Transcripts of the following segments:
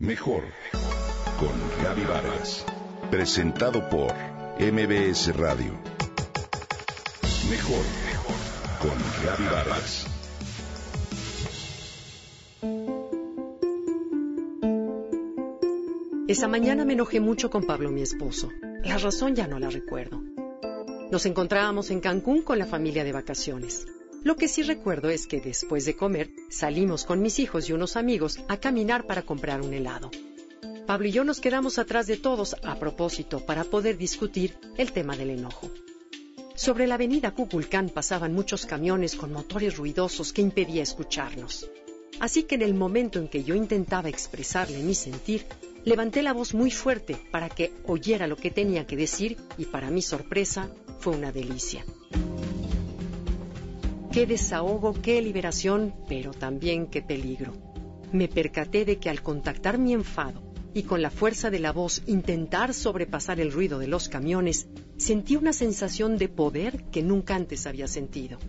Mejor con Gaby Vargas. Presentado por MBS Radio. Mejor con Gaby Vargas. Esa mañana me enojé mucho con Pablo, mi esposo. La razón ya no la recuerdo. Nos encontrábamos en Cancún con la familia de vacaciones. Lo que sí recuerdo es que después de comer salimos con mis hijos y unos amigos a caminar para comprar un helado. Pablo y yo nos quedamos atrás de todos a propósito para poder discutir el tema del enojo. Sobre la avenida Cuculcán pasaban muchos camiones con motores ruidosos que impedía escucharnos. Así que en el momento en que yo intentaba expresarle mi sentir, levanté la voz muy fuerte para que oyera lo que tenía que decir y para mi sorpresa fue una delicia. Qué desahogo, qué liberación, pero también qué peligro. Me percaté de que al contactar mi enfado y con la fuerza de la voz intentar sobrepasar el ruido de los camiones, sentí una sensación de poder que nunca antes había sentido.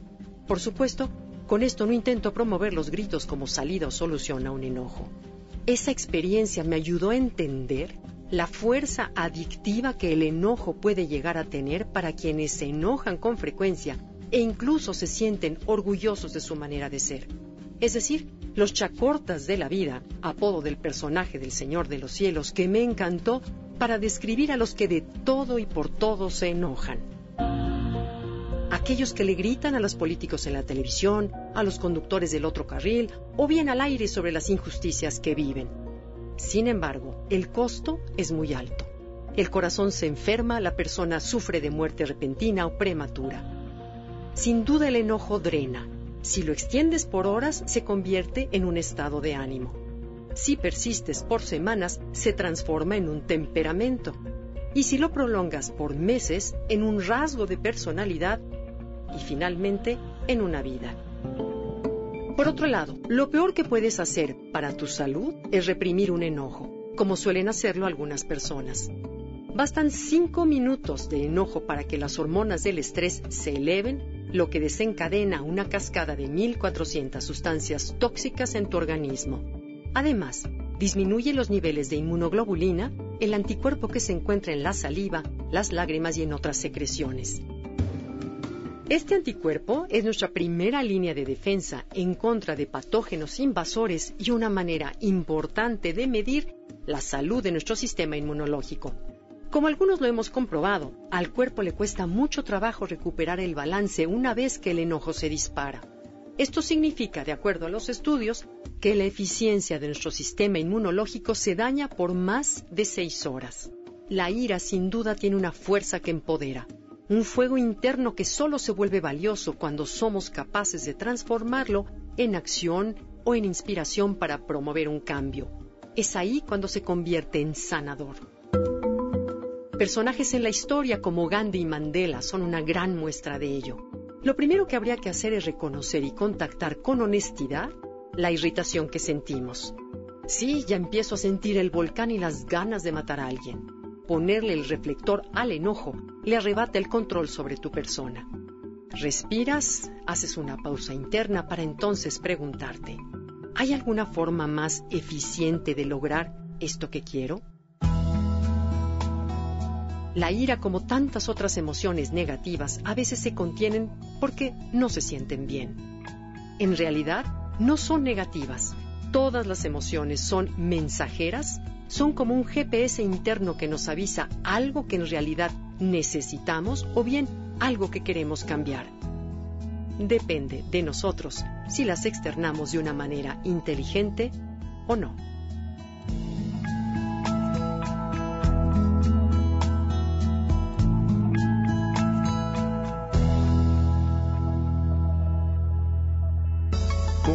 Por supuesto, con esto no intento promover los gritos como salida o solución a un enojo. Esa experiencia me ayudó a entender la fuerza adictiva que el enojo puede llegar a tener para quienes se enojan con frecuencia e incluso se sienten orgullosos de su manera de ser. Es decir, los chacortas de la vida, apodo del personaje del Señor de los cielos que me encantó para describir a los que de todo y por todo se enojan. Aquellos que le gritan a los políticos en la televisión, a los conductores del otro carril o bien al aire sobre las injusticias que viven. Sin embargo, el costo es muy alto. El corazón se enferma, la persona sufre de muerte repentina o prematura. Sin duda el enojo drena. Si lo extiendes por horas, se convierte en un estado de ánimo. Si persistes por semanas, se transforma en un temperamento. Y si lo prolongas por meses, en un rasgo de personalidad y finalmente en una vida. Por otro lado, lo peor que puedes hacer para tu salud es reprimir un enojo, como suelen hacerlo algunas personas. Bastan cinco minutos de enojo para que las hormonas del estrés se eleven lo que desencadena una cascada de 1.400 sustancias tóxicas en tu organismo. Además, disminuye los niveles de inmunoglobulina, el anticuerpo que se encuentra en la saliva, las lágrimas y en otras secreciones. Este anticuerpo es nuestra primera línea de defensa en contra de patógenos invasores y una manera importante de medir la salud de nuestro sistema inmunológico. Como algunos lo hemos comprobado, al cuerpo le cuesta mucho trabajo recuperar el balance una vez que el enojo se dispara. Esto significa, de acuerdo a los estudios, que la eficiencia de nuestro sistema inmunológico se daña por más de seis horas. La ira sin duda tiene una fuerza que empodera, un fuego interno que solo se vuelve valioso cuando somos capaces de transformarlo en acción o en inspiración para promover un cambio. Es ahí cuando se convierte en sanador. Personajes en la historia como Gandhi y Mandela son una gran muestra de ello. Lo primero que habría que hacer es reconocer y contactar con honestidad la irritación que sentimos. Sí, ya empiezo a sentir el volcán y las ganas de matar a alguien. Ponerle el reflector al enojo le arrebata el control sobre tu persona. Respiras, haces una pausa interna para entonces preguntarte, ¿hay alguna forma más eficiente de lograr esto que quiero? La ira, como tantas otras emociones negativas, a veces se contienen porque no se sienten bien. En realidad, no son negativas. Todas las emociones son mensajeras, son como un GPS interno que nos avisa algo que en realidad necesitamos o bien algo que queremos cambiar. Depende de nosotros si las externamos de una manera inteligente o no.